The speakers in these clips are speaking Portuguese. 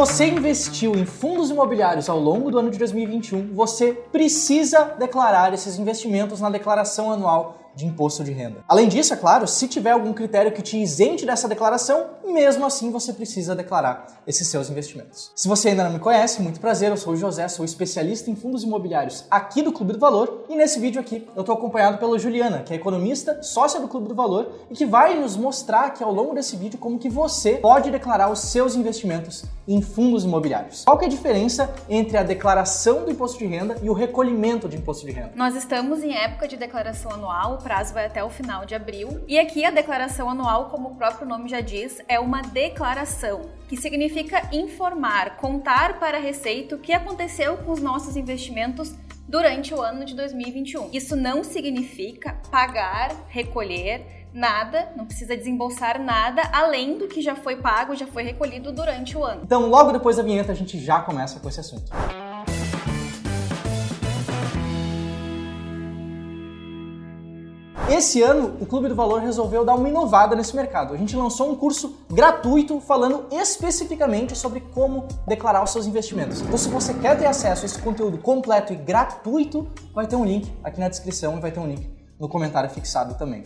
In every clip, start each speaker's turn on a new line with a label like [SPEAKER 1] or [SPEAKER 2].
[SPEAKER 1] você investiu em fundos imobiliários ao longo do ano de 2021, você precisa declarar esses investimentos na declaração anual de imposto de renda. Além disso, é claro, se tiver algum critério que te isente dessa declaração, mesmo assim você precisa declarar esses seus investimentos. Se você ainda não me conhece, muito prazer, eu sou o José, sou especialista em fundos imobiliários aqui do Clube do Valor e nesse vídeo aqui eu estou acompanhado pela Juliana, que é economista, sócia do Clube do Valor e que vai nos mostrar aqui ao longo desse vídeo como que você pode declarar os seus investimentos em fundos imobiliários. Qual que é a diferença entre a declaração do imposto de renda e o recolhimento de imposto de renda?
[SPEAKER 2] Nós estamos em época de declaração anual, prazo vai até o final de abril, e aqui a declaração anual, como o próprio nome já diz, é uma declaração, que significa informar, contar para a Receita o que aconteceu com os nossos investimentos durante o ano de 2021. Isso não significa pagar, recolher, nada, não precisa desembolsar nada além do que já foi pago, já foi recolhido durante o ano.
[SPEAKER 1] Então, logo depois da vinheta, a gente já começa com esse assunto. Esse ano, o Clube do Valor resolveu dar uma inovada nesse mercado. A gente lançou um curso gratuito falando especificamente sobre como declarar os seus investimentos. Então, se você quer ter acesso a esse conteúdo completo e gratuito, vai ter um link aqui na descrição e vai ter um link no comentário fixado também.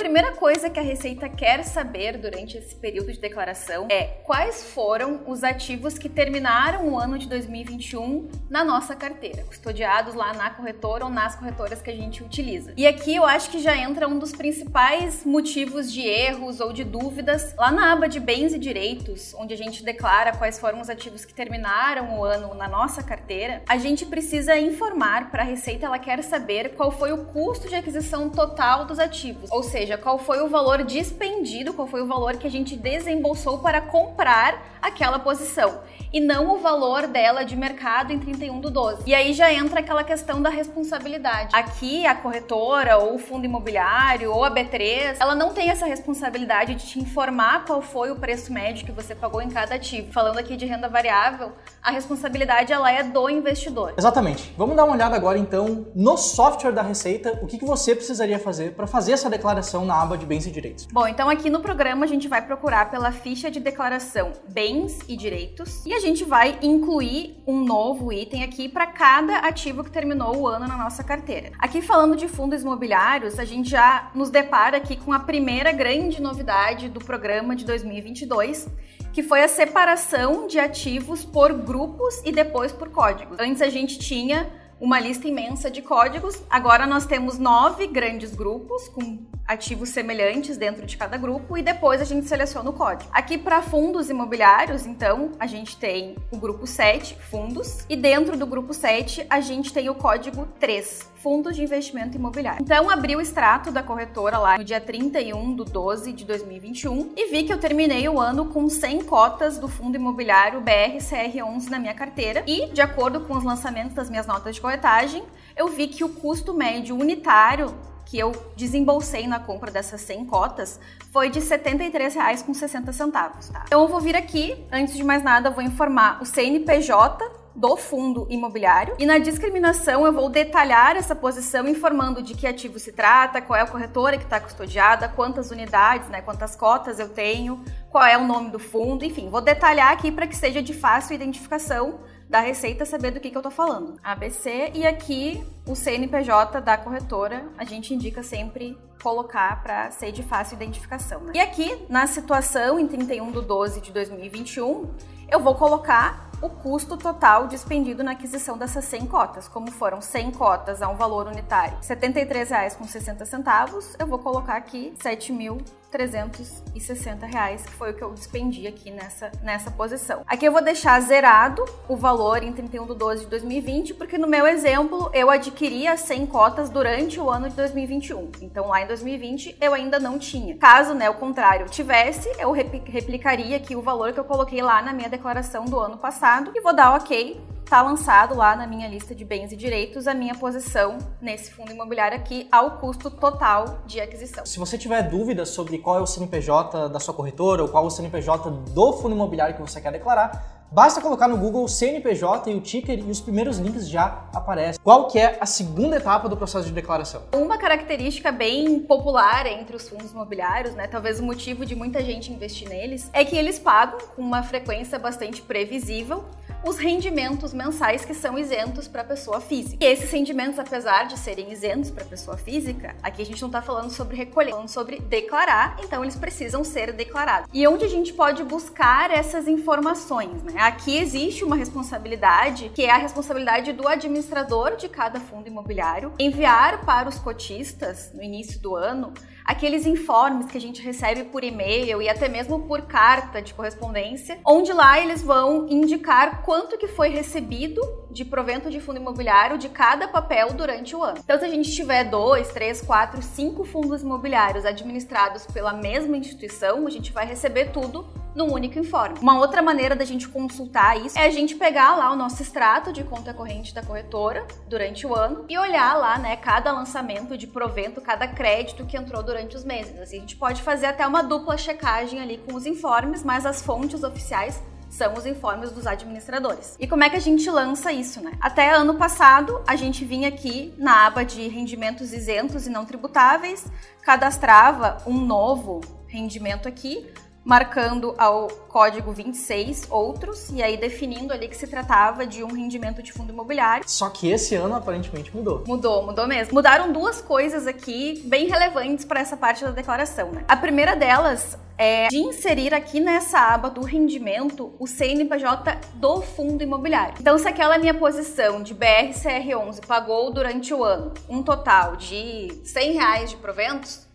[SPEAKER 2] Primeira coisa que a Receita quer saber durante esse período de declaração é quais foram os ativos que terminaram o ano de 2021 na nossa carteira, custodiados lá na corretora ou nas corretoras que a gente utiliza. E aqui eu acho que já entra um dos principais motivos de erros ou de dúvidas lá na aba de bens e direitos, onde a gente declara quais foram os ativos que terminaram o ano na nossa carteira. A gente precisa informar para a Receita, ela quer saber qual foi o custo de aquisição total dos ativos, ou seja, seja, qual foi o valor dispendido, qual foi o valor que a gente desembolsou para comprar aquela posição e não o valor dela de mercado em 31 do 12. E aí já entra aquela questão da responsabilidade. Aqui a corretora ou o fundo imobiliário ou a B3, ela não tem essa responsabilidade de te informar qual foi o preço médio que você pagou em cada ativo. Falando aqui de renda variável, a responsabilidade ela é do investidor.
[SPEAKER 1] Exatamente. Vamos dar uma olhada agora então no software da Receita, o que, que você precisaria fazer para fazer essa declaração na aba de bens e direitos.
[SPEAKER 2] Bom, então aqui no programa a gente vai procurar pela ficha de declaração bens e direitos e a gente vai incluir um novo item aqui para cada ativo que terminou o ano na nossa carteira. Aqui falando de fundos imobiliários, a gente já nos depara aqui com a primeira grande novidade do programa de 2022, que foi a separação de ativos por grupos e depois por códigos. Antes a gente tinha uma lista imensa de códigos. Agora nós temos nove grandes grupos com ativos semelhantes dentro de cada grupo e depois a gente seleciona o código. Aqui para fundos imobiliários, então, a gente tem o grupo 7, fundos, e dentro do grupo 7 a gente tem o código 3, fundos de investimento imobiliário. Então, abri o extrato da corretora lá no dia 31 do 12 de 2021 e vi que eu terminei o ano com 100 cotas do fundo imobiliário BRCR11 na minha carteira e, de acordo com os lançamentos das minhas notas de corretagem, eu vi que o custo médio unitário que eu desembolsei na compra dessas 100 cotas foi de R$ 73,60, tá? Então eu vou vir aqui, antes de mais nada, vou informar o CNPJ do fundo imobiliário e na discriminação eu vou detalhar essa posição informando de que ativo se trata, qual é a corretora que está custodiada, quantas unidades, né, quantas cotas eu tenho, qual é o nome do fundo, enfim, vou detalhar aqui para que seja de fácil identificação da Receita saber do que, que eu tô falando. ABC e aqui o CNPJ da corretora, a gente indica sempre colocar para ser de fácil identificação. Né? E aqui, na situação em 31 de 12 de 2021, eu vou colocar o custo total dispendido na aquisição dessas 100 cotas. Como foram 100 cotas a um valor unitário R$ 73,60, eu vou colocar aqui R$ 7.360, que foi o que eu despendi aqui nessa, nessa posição. Aqui eu vou deixar zerado o valor em 31 de 12 de 2020, porque no meu exemplo eu adquiri as 100 cotas durante o ano de 2021. Então lá em 2020 eu ainda não tinha. Caso, né, o contrário, tivesse, eu replicaria aqui o valor que eu coloquei lá na minha declaração do ano passado e vou dar ok. Tá lançado lá na minha lista de bens e direitos a minha posição nesse fundo imobiliário aqui ao custo total de aquisição.
[SPEAKER 1] Se você tiver dúvidas sobre qual é o CNPJ da sua corretora ou qual é o CNPJ do fundo imobiliário que você quer declarar, Basta colocar no Google CNPJ e o ticker e os primeiros links já aparecem. Qual que é a segunda etapa do processo de declaração?
[SPEAKER 2] Uma característica bem popular entre os fundos imobiliários, né, talvez o motivo de muita gente investir neles, é que eles pagam com uma frequência bastante previsível os rendimentos mensais que são isentos para a pessoa física. E esses rendimentos, apesar de serem isentos para a pessoa física, aqui a gente não está falando sobre recolher, falando sobre declarar, então eles precisam ser declarados. E onde a gente pode buscar essas informações? Né? Aqui existe uma responsabilidade, que é a responsabilidade do administrador de cada fundo imobiliário, enviar para os cotistas no início do ano aqueles informes que a gente recebe por e-mail e até mesmo por carta de correspondência, onde lá eles vão indicar quanto que foi recebido de provento de fundo imobiliário de cada papel durante o ano. Então, se a gente tiver dois, três, quatro, cinco fundos imobiliários administrados pela mesma instituição, a gente vai receber tudo num único informe. Uma outra maneira da gente consultar isso é a gente pegar lá o nosso extrato de conta corrente da corretora durante o ano e olhar lá, né, cada lançamento de provento, cada crédito que entrou durante os meses. Assim, a gente pode fazer até uma dupla checagem ali com os informes, mas as fontes oficiais são os informes dos administradores. E como é que a gente lança isso, né? Até ano passado, a gente vinha aqui na aba de rendimentos isentos e não tributáveis, cadastrava um novo rendimento aqui, marcando ao código 26 outros e aí definindo ali que se tratava de um rendimento de fundo imobiliário.
[SPEAKER 1] Só que esse ano aparentemente mudou.
[SPEAKER 2] Mudou, mudou mesmo. Mudaram duas coisas aqui bem relevantes para essa parte da declaração, né? A primeira delas é de inserir aqui nessa aba do rendimento o CNPJ do fundo imobiliário. Então, se aquela minha posição de BRCR11 pagou durante o ano um total de 100 reais de proventos,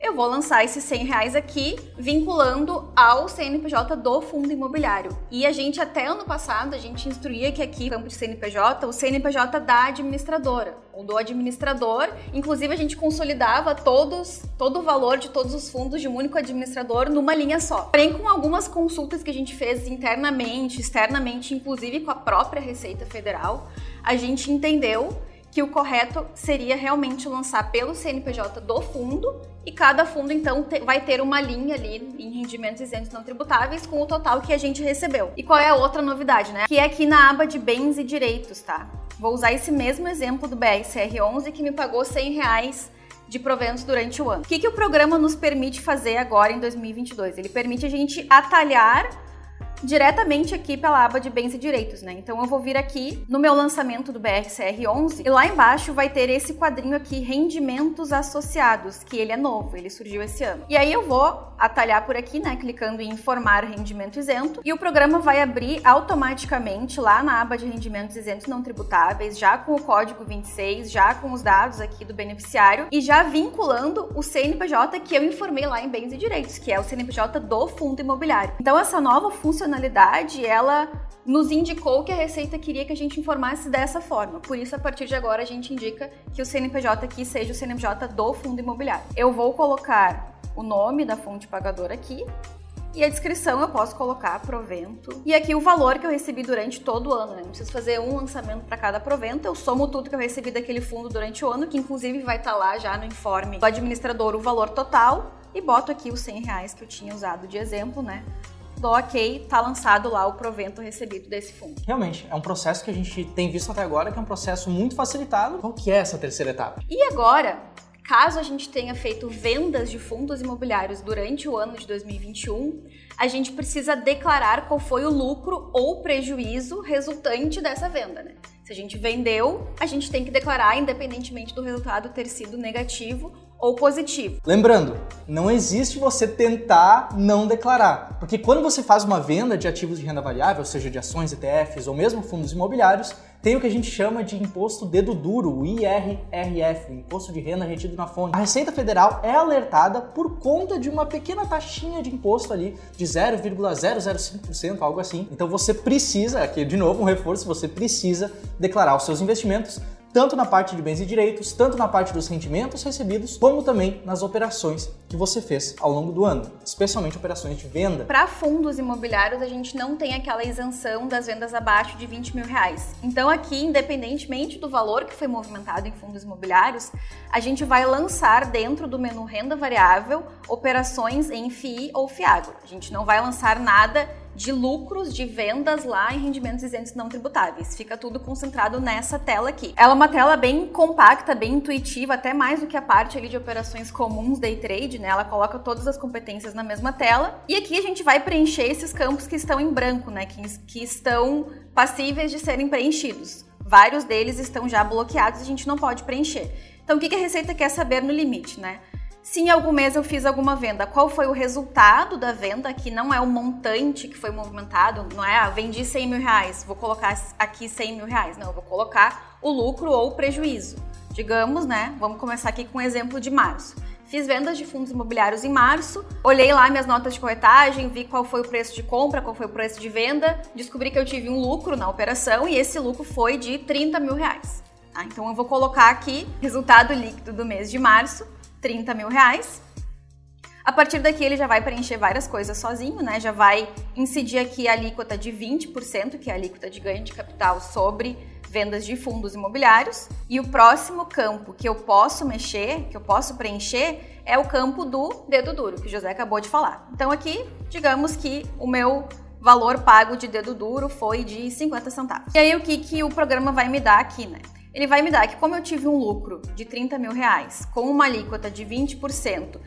[SPEAKER 2] eu vou lançar esses 100 reais aqui, vinculando ao CNPJ do fundo imobiliário. E a gente, até ano passado, a gente instruía que aqui, no campo de CNPJ, o CNPJ da administradora, ou do administrador. Inclusive, a gente consolidava todos, todo o valor de todos os fundos de um único administrador numa linha só. Porém, com algumas consultas que a gente fez internamente, externamente, inclusive com a própria Receita Federal, a gente entendeu que o correto seria realmente lançar pelo CNPJ do fundo e cada fundo então vai ter uma linha ali em rendimentos isentos não tributáveis com o total que a gente recebeu. E qual é a outra novidade, né? Que é aqui na aba de bens e direitos, tá? Vou usar esse mesmo exemplo do BRCR11 que me pagou 100 reais de proventos durante o ano. O que, que o programa nos permite fazer agora em 2022? Ele permite a gente atalhar diretamente aqui pela aba de bens e direitos, né? Então eu vou vir aqui no meu lançamento do BRCR11 e lá embaixo vai ter esse quadrinho aqui, rendimentos associados, que ele é novo, ele surgiu esse ano. E aí eu vou atalhar por aqui, né, clicando em informar rendimento isento e o programa vai abrir automaticamente lá na aba de rendimentos isentos não tributáveis, já com o código 26, já com os dados aqui do beneficiário e já vinculando o CNPJ que eu informei lá em bens e direitos, que é o CNPJ do fundo imobiliário. Então essa nova funcionalidade funcionalidade, ela nos indicou que a Receita queria que a gente informasse dessa forma. Por isso, a partir de agora, a gente indica que o CNPJ aqui seja o CNPJ do fundo imobiliário. Eu vou colocar o nome da fonte pagadora aqui e a descrição eu posso colocar provento. E aqui o valor que eu recebi durante todo o ano, né? Não preciso fazer um lançamento para cada provento, eu somo tudo que eu recebi daquele fundo durante o ano, que inclusive vai estar tá lá já no informe do administrador o valor total, e boto aqui os 100 reais que eu tinha usado de exemplo, né? Do ok, tá lançado lá o provento recebido desse fundo.
[SPEAKER 1] Realmente, é um processo que a gente tem visto até agora que é um processo muito facilitado. Qual que é essa terceira etapa?
[SPEAKER 2] E agora, caso a gente tenha feito vendas de fundos imobiliários durante o ano de 2021, a gente precisa declarar qual foi o lucro ou prejuízo resultante dessa venda, né? Se a gente vendeu, a gente tem que declarar, independentemente do resultado ter sido negativo ou positivo.
[SPEAKER 1] Lembrando, não existe você tentar não declarar, porque quando você faz uma venda de ativos de renda variável, seja de ações, ETFs ou mesmo fundos imobiliários, tem o que a gente chama de imposto dedo duro, o IRRF, imposto de renda retido na fonte. A Receita Federal é alertada por conta de uma pequena taxinha de imposto ali de 0,005%, algo assim. Então você precisa, aqui de novo um reforço, você precisa declarar os seus investimentos tanto na parte de bens e direitos, tanto na parte dos rendimentos recebidos, como também nas operações que você fez ao longo do ano, especialmente operações de venda.
[SPEAKER 2] Para fundos imobiliários, a gente não tem aquela isenção das vendas abaixo de 20 mil reais. Então, aqui, independentemente do valor que foi movimentado em fundos imobiliários, a gente vai lançar dentro do menu renda variável operações em FII ou FIAGRO. A gente não vai lançar nada de lucros de vendas lá em rendimentos isentos não tributáveis. Fica tudo concentrado nessa tela aqui. Ela é uma tela bem compacta, bem intuitiva, até mais do que a parte ali de operações comuns day trade, né? Ela coloca todas as competências na mesma tela. E aqui a gente vai preencher esses campos que estão em branco, né? Que, que estão passíveis de serem preenchidos. Vários deles estão já bloqueados e a gente não pode preencher. Então, o que a Receita quer saber no limite, né? Se em algum mês eu fiz alguma venda, qual foi o resultado da venda, que não é o montante que foi movimentado, não é, ah, vendi 100 mil reais, vou colocar aqui 100 mil reais. Não, eu vou colocar o lucro ou o prejuízo. Digamos, né, vamos começar aqui com um exemplo de março. Fiz vendas de fundos imobiliários em março, olhei lá minhas notas de corretagem, vi qual foi o preço de compra, qual foi o preço de venda, descobri que eu tive um lucro na operação e esse lucro foi de 30 mil reais. Tá? Então eu vou colocar aqui resultado líquido do mês de março, 30 mil reais. A partir daqui ele já vai preencher várias coisas sozinho, né? Já vai incidir aqui a alíquota de 20%, que é a alíquota de ganho de capital sobre vendas de fundos imobiliários. E o próximo campo que eu posso mexer, que eu posso preencher, é o campo do dedo duro, que o José acabou de falar. Então aqui, digamos que o meu valor pago de dedo duro foi de 50 centavos. E aí o que, que o programa vai me dar aqui, né? Ele vai me dar que como eu tive um lucro de 30 mil reais com uma alíquota de 20%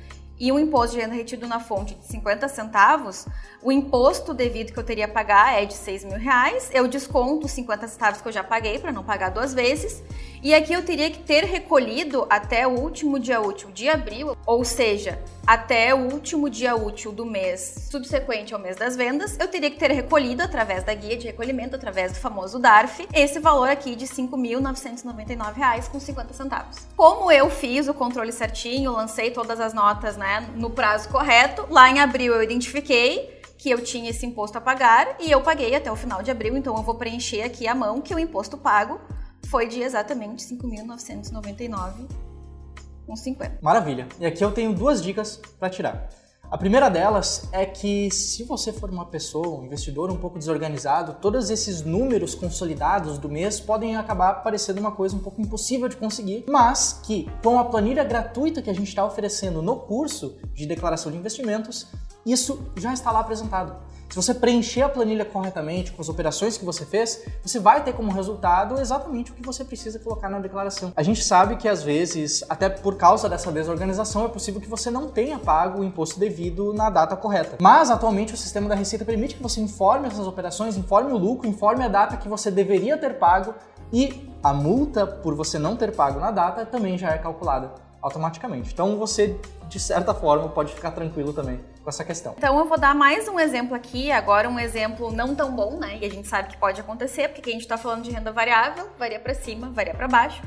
[SPEAKER 2] e um imposto de renda retido na fonte de 50 centavos, o imposto devido que eu teria a pagar é de 6 mil reais, eu desconto os 50 centavos que eu já paguei para não pagar duas vezes, e aqui eu teria que ter recolhido até o último dia útil de abril, ou seja, até o último dia útil do mês subsequente ao mês das vendas, eu teria que ter recolhido através da guia de recolhimento, através do famoso DARF, esse valor aqui de R$ 5.999,50. Como eu fiz o controle certinho, lancei todas as notas né, no prazo correto, lá em abril eu identifiquei que eu tinha esse imposto a pagar e eu paguei até o final de abril, então eu vou preencher aqui a mão que o imposto pago foi de exatamente 5.999,50.
[SPEAKER 1] Maravilha. E aqui eu tenho duas dicas para tirar. A primeira delas é que se você for uma pessoa, um investidor um pouco desorganizado, todos esses números consolidados do mês podem acabar parecendo uma coisa um pouco impossível de conseguir, mas que com a planilha gratuita que a gente está oferecendo no curso de declaração de investimentos, isso já está lá apresentado. Se você preencher a planilha corretamente com as operações que você fez, você vai ter como resultado exatamente o que você precisa colocar na declaração. A gente sabe que às vezes, até por causa dessa desorganização, é possível que você não tenha pago o imposto devido na data correta. Mas atualmente o sistema da Receita permite que você informe essas operações, informe o lucro, informe a data que você deveria ter pago e a multa por você não ter pago na data também já é calculada automaticamente. Então você, de certa forma, pode ficar tranquilo também com essa questão.
[SPEAKER 2] Então eu vou dar mais um exemplo aqui, agora um exemplo não tão bom, né? E a gente sabe que pode acontecer, porque a gente está falando de renda variável, varia para cima, varia para baixo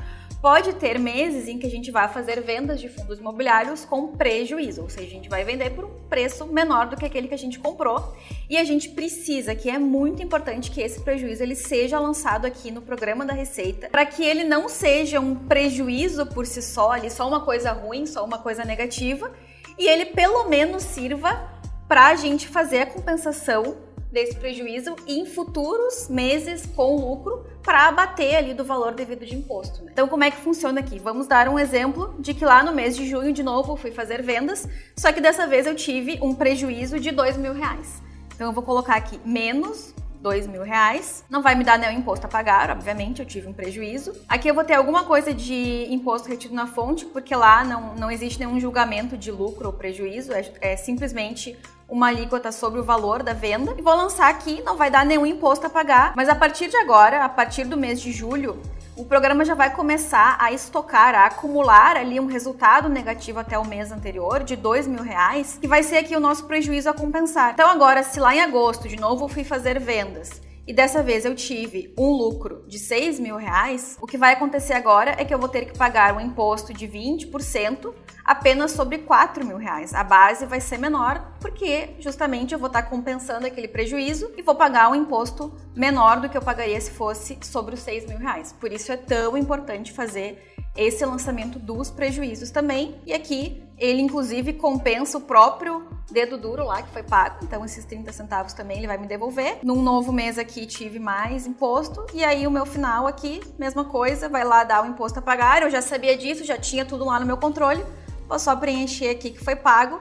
[SPEAKER 2] pode ter meses em que a gente vai fazer vendas de fundos imobiliários com prejuízo, ou seja, a gente vai vender por um preço menor do que aquele que a gente comprou e a gente precisa, que é muito importante que esse prejuízo ele seja lançado aqui no programa da Receita, para que ele não seja um prejuízo por si só, ali só uma coisa ruim, só uma coisa negativa, e ele pelo menos sirva para a gente fazer a compensação desse prejuízo em futuros meses com lucro para abater ali do valor devido de imposto. Né? Então, como é que funciona aqui? Vamos dar um exemplo de que lá no mês de junho, de novo, fui fazer vendas, só que dessa vez eu tive um prejuízo de dois mil reais. Então, eu vou colocar aqui menos dois mil reais. Não vai me dar nenhum imposto a pagar, obviamente, eu tive um prejuízo. Aqui eu vou ter alguma coisa de imposto retido na fonte, porque lá não, não existe nenhum julgamento de lucro ou prejuízo, é, é simplesmente uma alíquota sobre o valor da venda. E vou lançar aqui, não vai dar nenhum imposto a pagar, mas a partir de agora, a partir do mês de julho, o programa já vai começar a estocar, a acumular ali um resultado negativo até o mês anterior de dois mil reais, que vai ser aqui o nosso prejuízo a compensar. Então agora, se lá em agosto de novo eu fui fazer vendas e dessa vez eu tive um lucro de 6 mil reais, o que vai acontecer agora é que eu vou ter que pagar um imposto de 20% apenas sobre 4 mil reais. A base vai ser menor porque justamente eu vou estar compensando aquele prejuízo e vou pagar um imposto menor do que eu pagaria se fosse sobre os 6 mil reais. Por isso é tão importante fazer esse lançamento dos prejuízos também. E aqui ele inclusive compensa o próprio dedo duro lá que foi pago, então esses 30 centavos também ele vai me devolver. Num novo mês aqui tive mais imposto e aí o meu final aqui, mesma coisa, vai lá dar o imposto a pagar. Eu já sabia disso, já tinha tudo lá no meu controle. Vou só preencher aqui que foi pago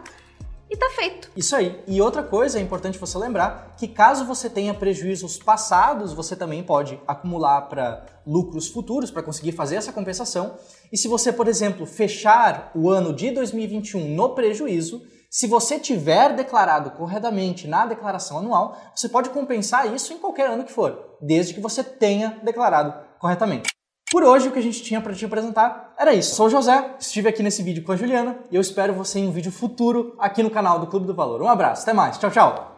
[SPEAKER 2] e tá feito.
[SPEAKER 1] Isso aí. E outra coisa é importante você lembrar que caso você tenha prejuízos passados, você também pode acumular para lucros futuros para conseguir fazer essa compensação. E se você, por exemplo, fechar o ano de 2021 no prejuízo, se você tiver declarado corretamente na declaração anual, você pode compensar isso em qualquer ano que for, desde que você tenha declarado corretamente. Por hoje, o que a gente tinha para te apresentar era isso. Sou o José, estive aqui nesse vídeo com a Juliana e eu espero você em um vídeo futuro aqui no canal do Clube do Valor. Um abraço, até mais, tchau, tchau!